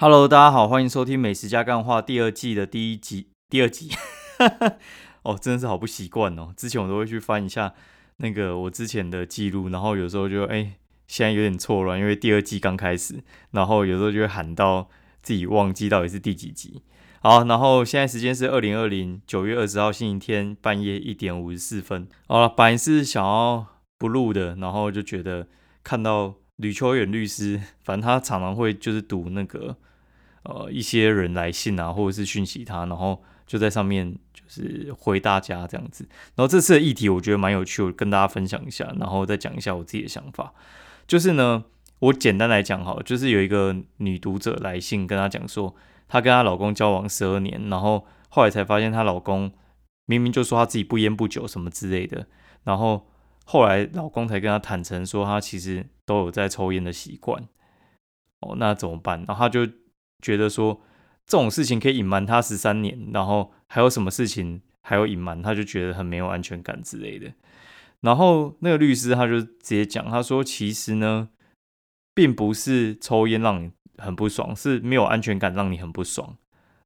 Hello，大家好，欢迎收听《美食加干话》第二季的第一集。第二集，哦，真的是好不习惯哦。之前我都会去翻一下那个我之前的记录，然后有时候就哎，现在有点错乱，因为第二季刚开始，然后有时候就会喊到自己忘记到底是第几集。好，然后现在时间是二零二零九月二十号星期天半夜一点五十四分。好了，本来是想要不录的，然后就觉得看到吕秋远律师，反正他常常会就是读那个。呃，一些人来信啊，或者是讯息他，然后就在上面就是回大家这样子。然后这次的议题我觉得蛮有趣，我跟大家分享一下，然后再讲一下我自己的想法。就是呢，我简单来讲哈，就是有一个女读者来信跟她讲说，她跟她老公交往十二年，然后后来才发现她老公明明就说他自己不烟不酒什么之类的，然后后来老公才跟她坦诚说，他其实都有在抽烟的习惯。哦，那怎么办？然后他就。觉得说这种事情可以隐瞒他十三年，然后还有什么事情还有隐瞒，他就觉得很没有安全感之类的。然后那个律师他就直接讲，他说其实呢，并不是抽烟让你很不爽，是没有安全感让你很不爽。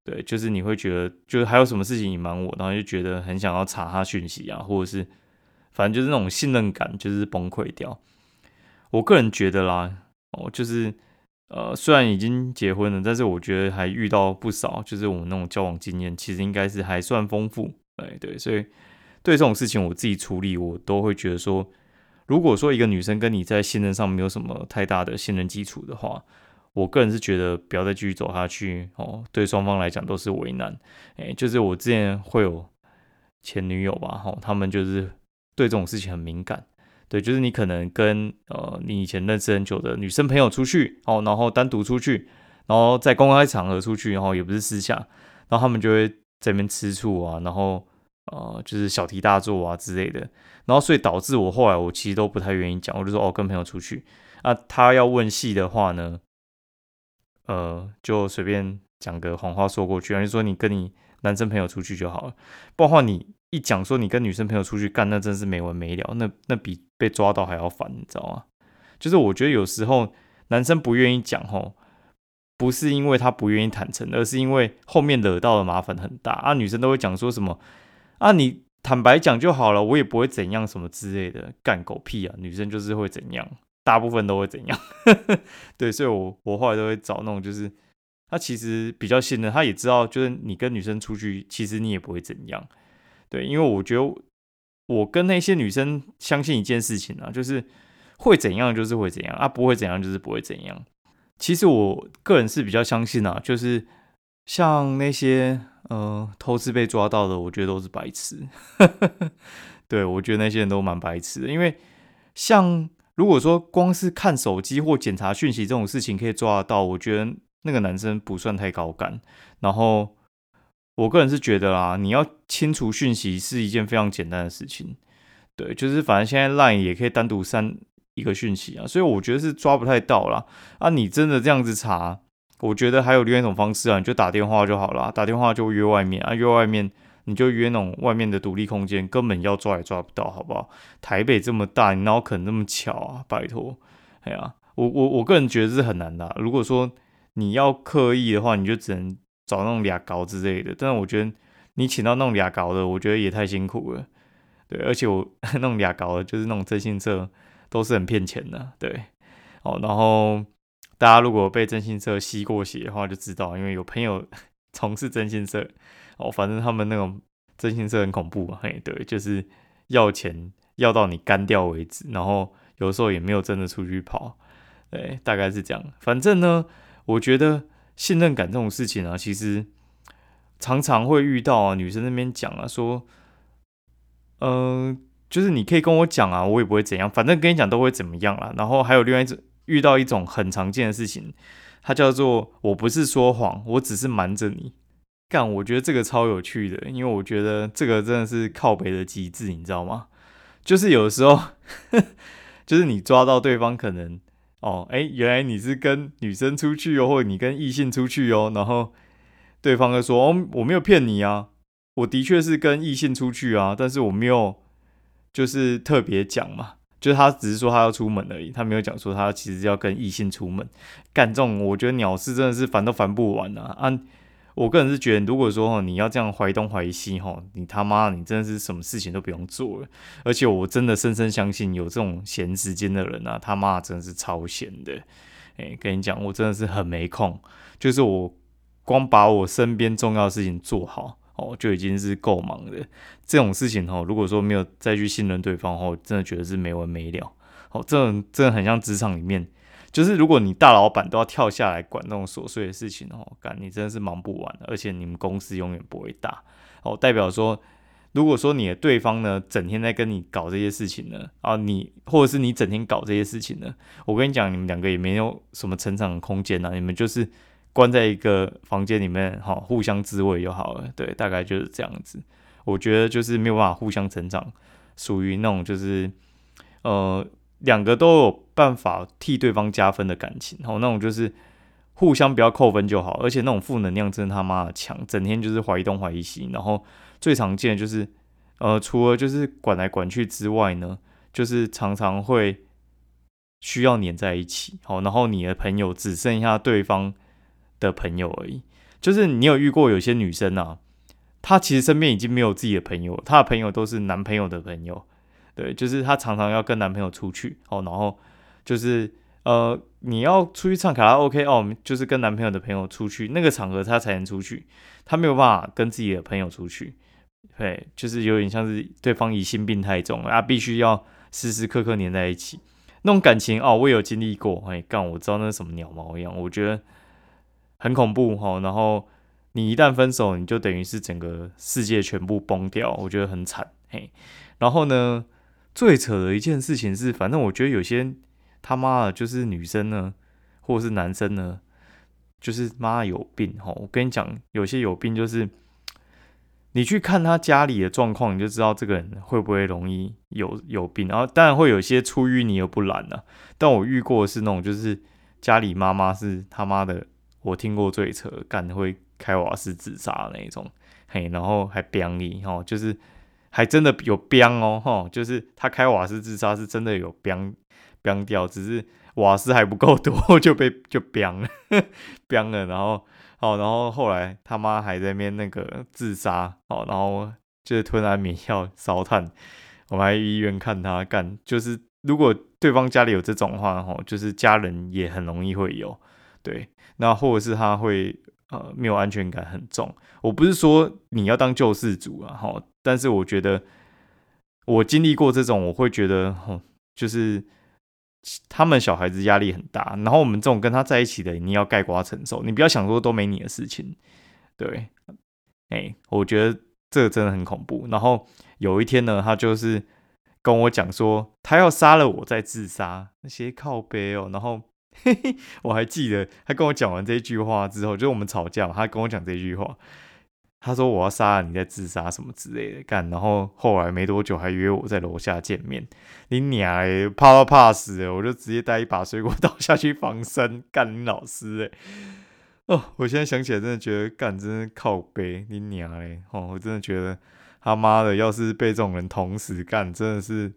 对，就是你会觉得，就是还有什么事情隐瞒我，然后就觉得很想要查他讯息啊，或者是反正就是那种信任感就是崩溃掉。我个人觉得啦，哦，就是。呃，虽然已经结婚了，但是我觉得还遇到不少，就是我们那种交往经验，其实应该是还算丰富。哎，对，所以对这种事情我自己处理，我都会觉得说，如果说一个女生跟你在信任上没有什么太大的信任基础的话，我个人是觉得不要再继续走下去哦，对双方来讲都是为难。哎，就是我之前会有前女友吧，哈，他们就是对这种事情很敏感。对，就是你可能跟呃你以前认识很久的女生朋友出去哦，然后单独出去，然后在公开场合出去，然后也不是私下，然后他们就会在那边吃醋啊，然后呃就是小题大做啊之类的，然后所以导致我后来我其实都不太愿意讲，我就说哦跟朋友出去，啊他要问戏的话呢，呃就随便讲个谎话说过去，就说你跟你男生朋友出去就好了，不然话你。一讲说你跟女生朋友出去干，那真是没完没了，那那比被抓到还要烦，你知道吗？就是我觉得有时候男生不愿意讲吼，不是因为他不愿意坦诚，而是因为后面惹到的麻烦很大啊。女生都会讲说什么啊，你坦白讲就好了，我也不会怎样什么之类的，干狗屁啊！女生就是会怎样，大部分都会怎样。对，所以我我后来都会找那种就是他其实比较信任，他也知道就是你跟女生出去，其实你也不会怎样。对，因为我觉得我跟那些女生相信一件事情啊，就是会怎样就是会怎样啊，不会怎样就是不会怎样。其实我个人是比较相信啊，就是像那些呃偷吃被抓到的，我觉得都是白痴。对我觉得那些人都蛮白痴的，因为像如果说光是看手机或检查讯息这种事情可以抓得到，我觉得那个男生不算太高干，然后。我个人是觉得啊，你要清除讯息是一件非常简单的事情，对，就是反正现在 Line 也可以单独删一个讯息啊，所以我觉得是抓不太到啦。啊。你真的这样子查，我觉得还有另外一种方式啊，你就打电话就好了，打电话就约外面啊，约外面你就约那种外面的独立空间，根本要抓也抓不到，好不好？台北这么大，你哪可能那么巧啊？拜托，哎呀，我我我个人觉得是很难的。如果说你要刻意的话，你就只能。找那种俩高之类的，但是我觉得你请到那种俩高的，我觉得也太辛苦了。对，而且我 那种俩高的，就是那种征信社，都是很骗钱的。对，哦，然后大家如果被征信社吸过血的话，就知道，因为有朋友从事征信社，哦，反正他们那种征信社很恐怖嘛。嘿，对，就是要钱要到你干掉为止，然后有时候也没有真的出去跑。对，大概是这样。反正呢，我觉得。信任感这种事情啊，其实常常会遇到啊。女生那边讲啊，说，嗯，就是你可以跟我讲啊，我也不会怎样，反正跟你讲都会怎么样啦。然后还有另外一种遇到一种很常见的事情，它叫做我不是说谎，我只是瞒着你干。我觉得这个超有趣的，因为我觉得这个真的是靠北的极致，你知道吗？就是有的时候，就是你抓到对方可能。哦，哎，原来你是跟女生出去哦，或者你跟异性出去哦，然后对方就说：“哦，我没有骗你啊，我的确是跟异性出去啊，但是我没有就是特别讲嘛，就是他只是说他要出门而已，他没有讲说他其实要跟异性出门干这种，我觉得鸟事真的是烦都烦不完啊！啊，我个人是觉得，如果说哈你要这样怀东怀西哈，你他妈你真的是什么事情都不用做了。而且我真的深深相信，有这种闲时间的人啊，他妈真的是超闲的。哎，跟你讲，我真的是很没空，就是我光把我身边重要的事情做好。哦，就已经是够忙的这种事情哦。如果说没有再去信任对方哦，真的觉得是没完没了。哦，这种真的很像职场里面，就是如果你大老板都要跳下来管那种琐碎的事情哦，干你真的是忙不完而且你们公司永远不会大。哦，代表说，如果说你的对方呢，整天在跟你搞这些事情呢，啊，你或者是你整天搞这些事情呢，我跟你讲，你们两个也没有什么成长空间呐，你们就是。关在一个房间里面，哈，互相滋味就好了。对，大概就是这样子。我觉得就是没有办法互相成长，属于那种就是，呃，两个都有办法替对方加分的感情，然后那种就是互相不要扣分就好。而且那种负能量真的他妈的强，整天就是怀疑东怀疑西。然后最常见就是，呃，除了就是管来管去之外呢，就是常常会需要黏在一起。好，然后你的朋友只剩下对方。的朋友而已，就是你有遇过有些女生啊，她其实身边已经没有自己的朋友，她的朋友都是男朋友的朋友，对，就是她常常要跟男朋友出去哦，然后就是呃，你要出去唱卡拉 OK 哦，就是跟男朋友的朋友出去，那个场合他才能出去，他没有办法跟自己的朋友出去，对，就是有点像是对方疑心病太重啊，必须要时时刻刻黏在一起，那种感情哦，我有经历过，哎，干，我知道那是什么鸟毛一样，我觉得。很恐怖哈，然后你一旦分手，你就等于是整个世界全部崩掉，我觉得很惨嘿。然后呢，最扯的一件事情是，反正我觉得有些他妈的，就是女生呢，或者是男生呢，就是妈有病哈。我跟你讲，有些有病就是，你去看他家里的状况，你就知道这个人会不会容易有有病。然后当然会有些出淤泥而不染的，但我遇过是那种，就是家里妈妈是他妈的。我听过最扯，干会开瓦斯自杀那一种，嘿，然后还彪你吼，就是还真的有彪哦，吼，就是他开瓦斯自杀是真的有彪彪掉，只是瓦斯还不够多 就被就彪了，彪了，然后哦，然后后来他妈还在那边那个自杀，哦，然后就是吞安眠药烧炭，我们还医院看他干，就是如果对方家里有这种话，吼，就是家人也很容易会有，对。那或者是他会呃没有安全感很重，我不是说你要当救世主啊，哈，但是我觉得我经历过这种，我会觉得，吼，就是他们小孩子压力很大，然后我们这种跟他在一起的，你要盖瓜承受，你不要想说都没你的事情，对，哎，我觉得这真的很恐怖。然后有一天呢，他就是跟我讲说，他要杀了我再自杀，那些靠背哦，然后。嘿嘿，我还记得他跟我讲完这句话之后，就是我们吵架，他跟我讲这句话，他说我要杀了你再自杀什么之类的干，然后后来没多久还约我在楼下见面，你娘哎，怕都怕死了，我就直接带一把水果刀下去防身干你老师哎，哦，我现在想起来真的觉得干真的靠背你娘哎，哦，我真的觉得他妈的要是被这种人同时干，真的是，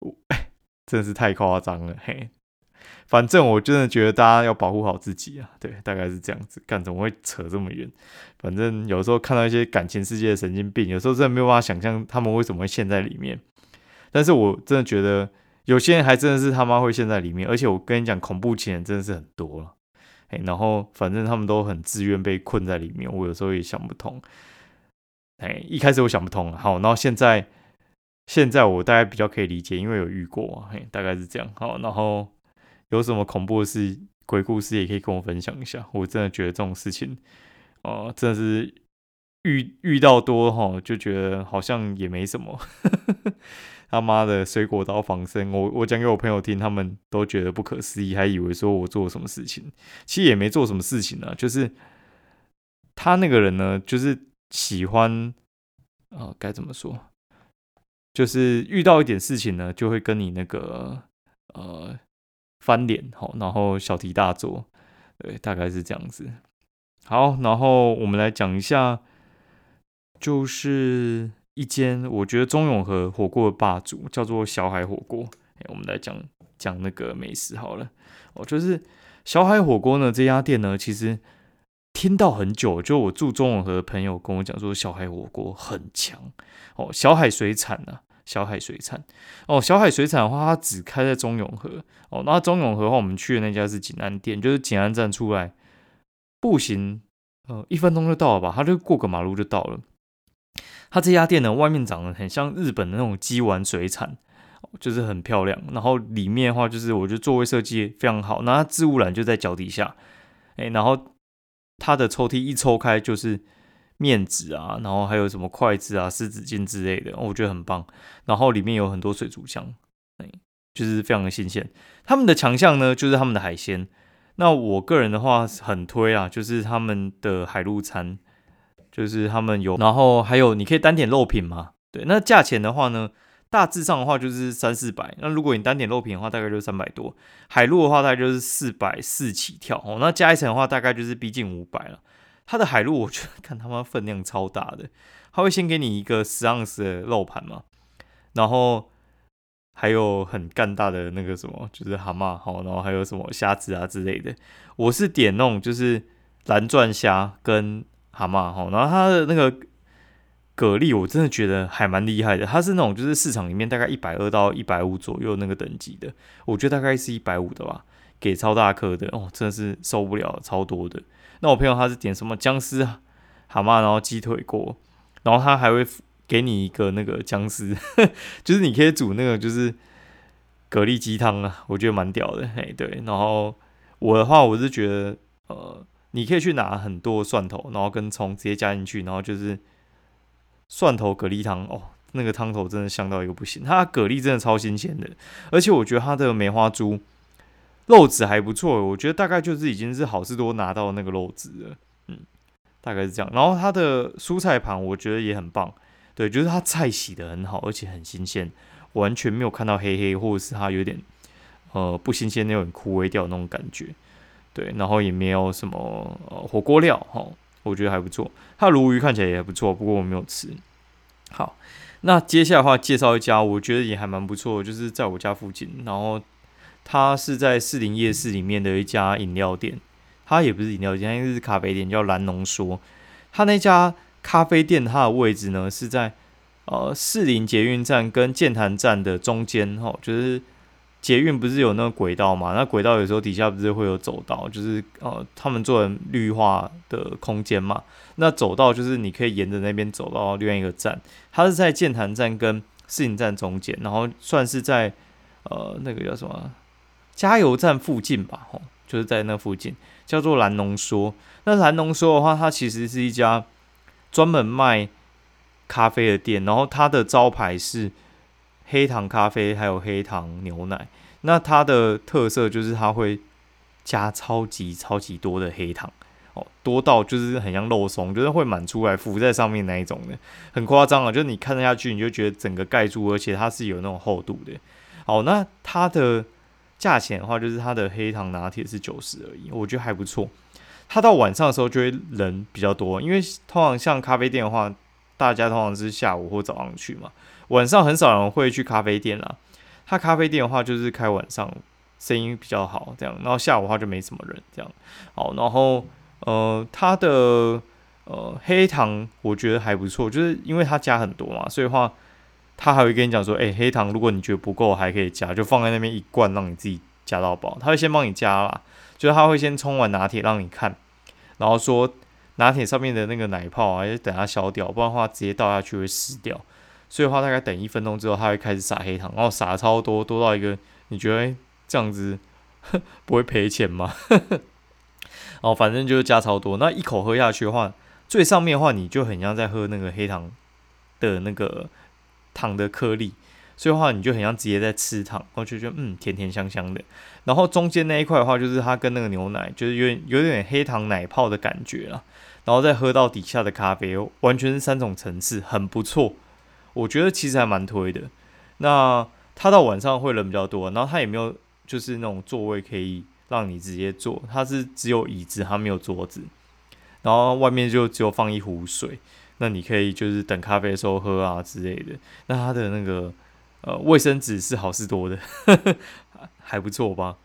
我 真的是太夸张了嘿。反正我真的觉得大家要保护好自己啊，对，大概是这样子。干怎么会扯这么远？反正有时候看到一些感情世界的神经病，有时候真的没有办法想象他们为什么会陷在里面。但是我真的觉得有些人还真的是他妈会陷在里面，而且我跟你讲，恐怖情人真的是很多了。哎，然后反正他们都很自愿被困在里面，我有时候也想不通。哎，一开始我想不通，好，然后现在现在我大概比较可以理解，因为有遇过，嘿，大概是这样。好，然后。有什么恐怖的事、鬼故事也可以跟我分享一下。我真的觉得这种事情，哦，真的是遇遇到多哈，就觉得好像也没什么。他妈的，水果刀防身，我我讲给我朋友听，他们都觉得不可思议，还以为说我做什么事情。其实也没做什么事情呢，就是他那个人呢，就是喜欢，呃，该怎么说？就是遇到一点事情呢，就会跟你那个，呃。翻脸，好，然后小题大做，对，大概是这样子。好，然后我们来讲一下，就是一间我觉得中永和火锅的霸主，叫做小海火锅。哎，我们来讲讲那个美食好了。哦，就是小海火锅呢，这家店呢，其实听到很久，就我住中永和的朋友跟我讲说，小海火锅很强。哦，小海水产呢，小海水产。哦，小海水产的话，它只开在中永和。哦，那中永和的话，我们去的那家是景安店，就是景安站出来步行，呃，一分钟就到了吧？他就过个马路就到了。它这家店呢，外面长得很像日本的那种鸡丸水产，就是很漂亮。然后里面的话，就是我觉得座位设计非常好。那它置物篮就在脚底下，哎，然后它的抽屉一抽开就是面纸啊，然后还有什么筷子啊、湿纸巾之类的，我觉得很棒。然后里面有很多水族箱，哎，就是非常的新鲜。他们的强项呢，就是他们的海鲜。那我个人的话很推啊，就是他们的海陆餐。就是他们有，然后还有你可以单点肉品嘛？对，那价钱的话呢，大致上的话就是三四百。那如果你单点肉品的话，大概就是三百多。海陆的话大概就是四百四起跳哦。那加一层的话，大概就是逼近五百了。它的海陆 我觉得看他妈分量超大的，他会先给你一个十盎司的肉盘嘛，然后还有很干大的那个什么，就是蛤蟆好，然后还有什么虾子啊之类的。我是点那种就是蓝钻虾跟。蛤蟆哈，然后它的那个蛤蜊，我真的觉得还蛮厉害的。它是那种就是市场里面大概一百二到一百五左右那个等级的，我觉得大概是一百五的吧，给超大颗的哦，真的是受不了，超多的。那我朋友他是点什么姜丝蛤蟆，然后鸡腿锅，然后他还会给你一个那个姜丝，就是你可以煮那个就是蛤蜊鸡汤啊，我觉得蛮屌的。嘿，对，然后我的话，我是觉得呃。你可以去拿很多蒜头，然后跟葱直接加进去，然后就是蒜头蛤蜊汤哦，那个汤头真的香到一个不行。它蛤蜊真的超新鲜的，而且我觉得它的梅花猪肉质还不错，我觉得大概就是已经是好事多拿到那个肉质了，嗯，大概是这样。然后它的蔬菜盘我觉得也很棒，对，就是它菜洗的很好，而且很新鲜，完全没有看到黑黑或者是它有点呃不新鲜那种枯萎掉那种感觉。对，然后也没有什么呃火锅料哈，我觉得还不错。它鲈鱼看起来也不错，不过我没有吃。好，那接下来的话介绍一家，我觉得也还蛮不错，就是在我家附近，然后它是在士林夜市里面的一家饮料店，它也不是饮料店，它是咖啡店，叫蓝浓缩。它那家咖啡店它的位置呢是在呃士林捷运站跟建潭站的中间哈，就是。捷运不是有那个轨道嘛？那轨道有时候底下不是会有走道，就是呃，他们做绿化的空间嘛。那走道就是你可以沿着那边走到另外一个站，它是在建潭站跟市营站中间，然后算是在呃那个叫什么加油站附近吧，吼，就是在那附近，叫做蓝浓缩。那蓝浓缩的话，它其实是一家专门卖咖啡的店，然后它的招牌是。黑糖咖啡还有黑糖牛奶，那它的特色就是它会加超级超级多的黑糖哦，多到就是很像肉松，就是会满出来浮在上面那一种的，很夸张啊！就是你看得下去，你就觉得整个盖住，而且它是有那种厚度的。好，那它的价钱的话，就是它的黑糖拿铁是九十而已，我觉得还不错。它到晚上的时候就会人比较多，因为通常像咖啡店的话，大家通常是下午或早上去嘛。晚上很少人会去咖啡店啦，他咖啡店的话就是开晚上，生意比较好这样，然后下午的话就没什么人这样。好，然后呃，它的呃黑糖我觉得还不错，就是因为它加很多嘛，所以话他还会跟你讲说，哎，黑糖如果你觉得不够还可以加，就放在那边一罐让你自己加到饱。他会先帮你加啦，就是他会先冲完拿铁让你看，然后说拿铁上面的那个奶泡啊，要等它消掉，不然的话直接倒下去会死掉。所以的话大概等一分钟之后，他会开始撒黑糖，然后撒超多，多到一个你觉得这样子 不会赔钱吗？哦，反正就是加超多，那一口喝下去的话，最上面的话你就很像在喝那个黑糖的那个糖的颗粒，所以的话你就很像直接在吃糖，我就觉得嗯甜甜香香的。然后中间那一块的话，就是它跟那个牛奶就是有点有点黑糖奶泡的感觉了，然后再喝到底下的咖啡，完全是三种层次，很不错。我觉得其实还蛮推的。那它到晚上会人比较多，然后它也没有就是那种座位可以让你直接坐，它是只有椅子，它没有桌子。然后外面就只有放一壶水，那你可以就是等咖啡的时候喝啊之类的。那它的那个呃卫生纸是好事多的，还不错吧？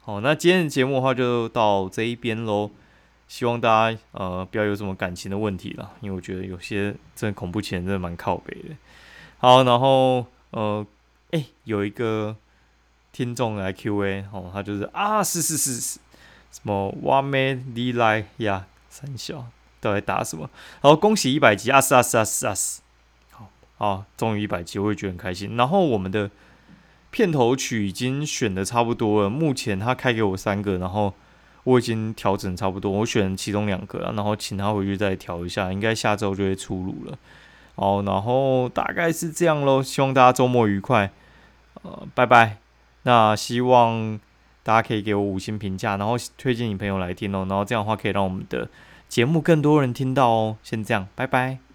好，那今天的节目的话就到这一边喽。希望大家呃不要有什么感情的问题了，因为我觉得有些真的恐怖情人真的蛮靠北的。好，然后呃，哎，有一个听众来 Q&A 哦，他就是啊，是是是是，什么哇咩你来呀，三小都在打什么？然后恭喜一百集啊是啊是啊是啊是，好啊，终于一百集，我也觉得很开心。然后我们的片头曲已经选的差不多了，目前他开给我三个，然后。我已经调整差不多，我选其中两个，然后请他回去再调一下，应该下周就会出炉了。好，然后大概是这样喽，希望大家周末愉快，呃，拜拜。那希望大家可以给我五星评价，然后推荐你朋友来听哦，然后这样的话可以让我们的节目更多人听到哦。先这样，拜拜。